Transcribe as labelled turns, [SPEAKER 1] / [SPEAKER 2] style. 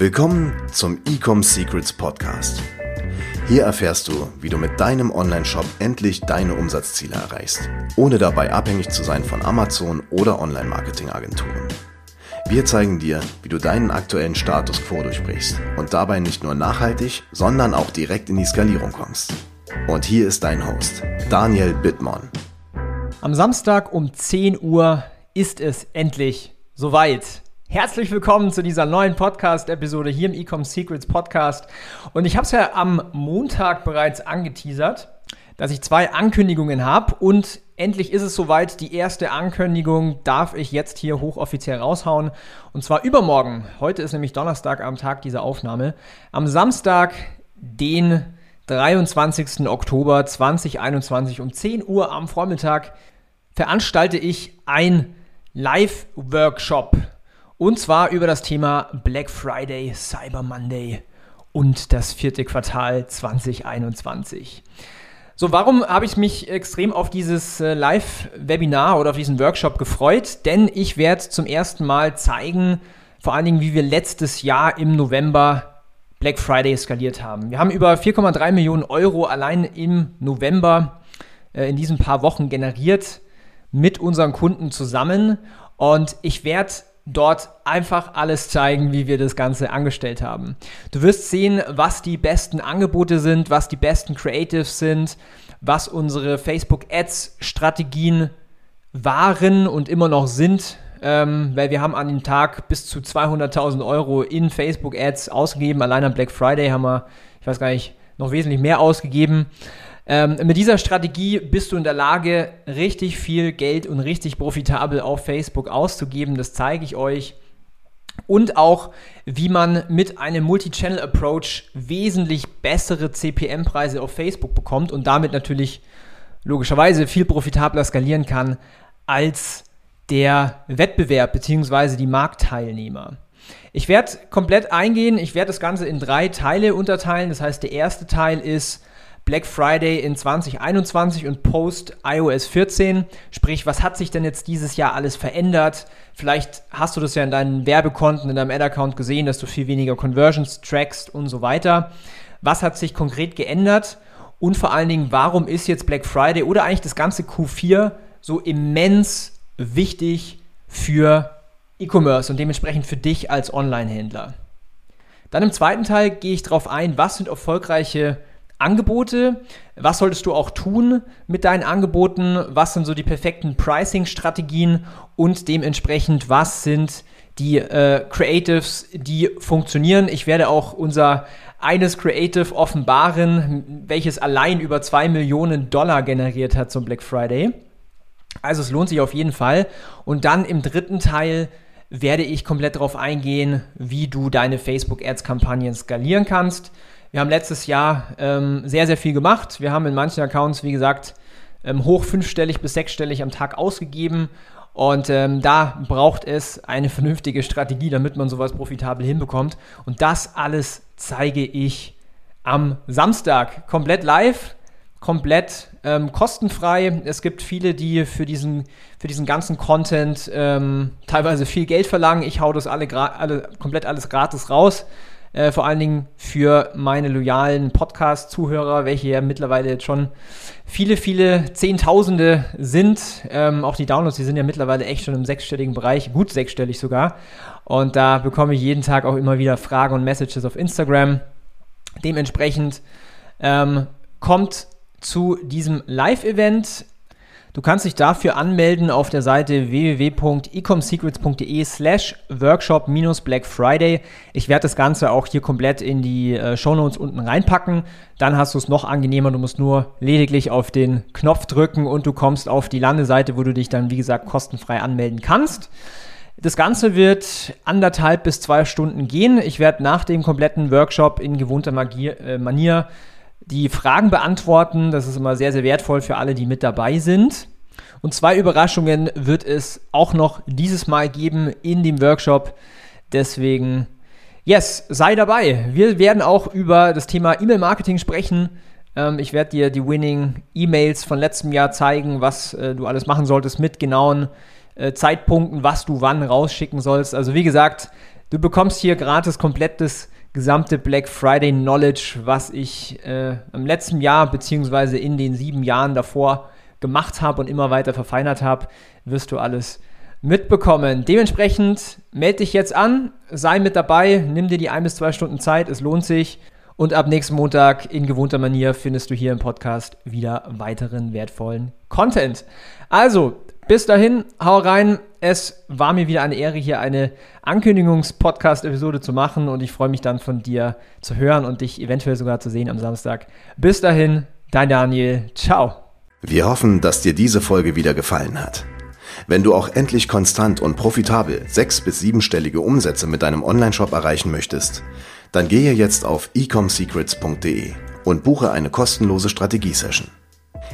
[SPEAKER 1] Willkommen zum Ecom Secrets Podcast. Hier erfährst du, wie du mit deinem Online-Shop endlich deine Umsatzziele erreichst, ohne dabei abhängig zu sein von Amazon oder Online-Marketing-Agenturen. Wir zeigen dir, wie du deinen aktuellen Status quo durchbrichst und dabei nicht nur nachhaltig, sondern auch direkt in die Skalierung kommst. Und hier ist dein Host, Daniel Bittmann.
[SPEAKER 2] Am Samstag um 10 Uhr ist es endlich soweit. Herzlich willkommen zu dieser neuen Podcast-Episode hier im Ecom Secrets Podcast. Und ich habe es ja am Montag bereits angeteasert, dass ich zwei Ankündigungen habe und endlich ist es soweit. Die erste Ankündigung darf ich jetzt hier hochoffiziell raushauen. Und zwar übermorgen. Heute ist nämlich Donnerstag am Tag dieser Aufnahme. Am Samstag, den 23. Oktober 2021 um 10 Uhr am Vormittag veranstalte ich ein Live-Workshop und zwar über das Thema Black Friday, Cyber Monday und das vierte Quartal 2021. So, warum habe ich mich extrem auf dieses äh, Live-Webinar oder auf diesen Workshop gefreut? Denn ich werde zum ersten Mal zeigen, vor allen Dingen, wie wir letztes Jahr im November Black Friday skaliert haben. Wir haben über 4,3 Millionen Euro allein im November äh, in diesen paar Wochen generiert mit unseren Kunden zusammen. Und ich werde dort einfach alles zeigen, wie wir das Ganze angestellt haben. Du wirst sehen, was die besten Angebote sind, was die besten Creatives sind, was unsere Facebook Ads Strategien waren und immer noch sind, ähm, weil wir haben an dem Tag bis zu 200.000 Euro in Facebook Ads ausgegeben. Allein am Black Friday haben wir, ich weiß gar nicht, noch wesentlich mehr ausgegeben. Ähm, mit dieser Strategie bist du in der Lage, richtig viel Geld und richtig profitabel auf Facebook auszugeben. Das zeige ich euch. Und auch, wie man mit einem Multi-Channel-Approach wesentlich bessere CPM-Preise auf Facebook bekommt und damit natürlich logischerweise viel profitabler skalieren kann als der Wettbewerb bzw. die Marktteilnehmer. Ich werde komplett eingehen, ich werde das Ganze in drei Teile unterteilen. Das heißt, der erste Teil ist, Black Friday in 2021 und Post iOS 14. Sprich, was hat sich denn jetzt dieses Jahr alles verändert? Vielleicht hast du das ja in deinen Werbekonten, in deinem Ad-Account gesehen, dass du viel weniger Conversions trackst und so weiter. Was hat sich konkret geändert? Und vor allen Dingen, warum ist jetzt Black Friday oder eigentlich das ganze Q4 so immens wichtig für E-Commerce und dementsprechend für dich als Online-Händler? Dann im zweiten Teil gehe ich darauf ein, was sind erfolgreiche Angebote. Was solltest du auch tun mit deinen Angeboten? Was sind so die perfekten Pricing-Strategien? Und dementsprechend, was sind die äh, Creatives, die funktionieren? Ich werde auch unser eines Creative offenbaren, welches allein über 2 Millionen Dollar generiert hat zum Black Friday. Also es lohnt sich auf jeden Fall. Und dann im dritten Teil werde ich komplett darauf eingehen, wie du deine Facebook-Ads-Kampagnen skalieren kannst. Wir haben letztes Jahr ähm, sehr, sehr viel gemacht. Wir haben in manchen Accounts, wie gesagt, ähm, hoch fünfstellig bis sechsstellig am Tag ausgegeben. Und ähm, da braucht es eine vernünftige Strategie, damit man sowas profitabel hinbekommt. Und das alles zeige ich am Samstag komplett live, komplett ähm, kostenfrei. Es gibt viele, die für diesen, für diesen ganzen Content ähm, teilweise viel Geld verlangen. Ich hau das alle, alle komplett alles gratis raus. Äh, vor allen Dingen für meine loyalen Podcast-Zuhörer, welche ja mittlerweile jetzt schon viele, viele Zehntausende sind. Ähm, auch die Downloads, die sind ja mittlerweile echt schon im sechsstelligen Bereich, gut sechsstellig sogar. Und da bekomme ich jeden Tag auch immer wieder Fragen und Messages auf Instagram. Dementsprechend ähm, kommt zu diesem Live-Event Du kannst dich dafür anmelden auf der Seite www.ecomsecrets.de slash workshop-black Friday. Ich werde das Ganze auch hier komplett in die äh, Shownotes unten reinpacken. Dann hast du es noch angenehmer. Du musst nur lediglich auf den Knopf drücken und du kommst auf die Landeseite, wo du dich dann, wie gesagt, kostenfrei anmelden kannst. Das Ganze wird anderthalb bis zwei Stunden gehen. Ich werde nach dem kompletten Workshop in gewohnter Magier, äh, Manier die Fragen beantworten. Das ist immer sehr, sehr wertvoll für alle, die mit dabei sind. Und zwei Überraschungen wird es auch noch dieses Mal geben in dem Workshop. Deswegen, yes, sei dabei. Wir werden auch über das Thema E-Mail-Marketing sprechen. Ähm, ich werde dir die Winning E-Mails von letztem Jahr zeigen, was äh, du alles machen solltest mit genauen äh, Zeitpunkten, was du wann rausschicken sollst. Also wie gesagt, Du bekommst hier gratis komplettes gesamte Black Friday Knowledge, was ich äh, im letzten Jahr beziehungsweise in den sieben Jahren davor gemacht habe und immer weiter verfeinert habe, wirst du alles mitbekommen. Dementsprechend melde dich jetzt an, sei mit dabei, nimm dir die ein bis zwei Stunden Zeit, es lohnt sich. Und ab nächsten Montag in gewohnter Manier findest du hier im Podcast wieder weiteren wertvollen Content. Also, bis dahin, hau rein. Es war mir wieder eine Ehre, hier eine Ankündigungs-Podcast-Episode zu machen und ich freue mich dann von dir zu hören und dich eventuell sogar zu sehen am Samstag. Bis dahin, dein Daniel. Ciao.
[SPEAKER 1] Wir hoffen, dass dir diese Folge wieder gefallen hat. Wenn du auch endlich konstant und profitabel sechs- bis siebenstellige Umsätze mit deinem Onlineshop erreichen möchtest, dann gehe jetzt auf ecomsecrets.de und buche eine kostenlose Strategiesession.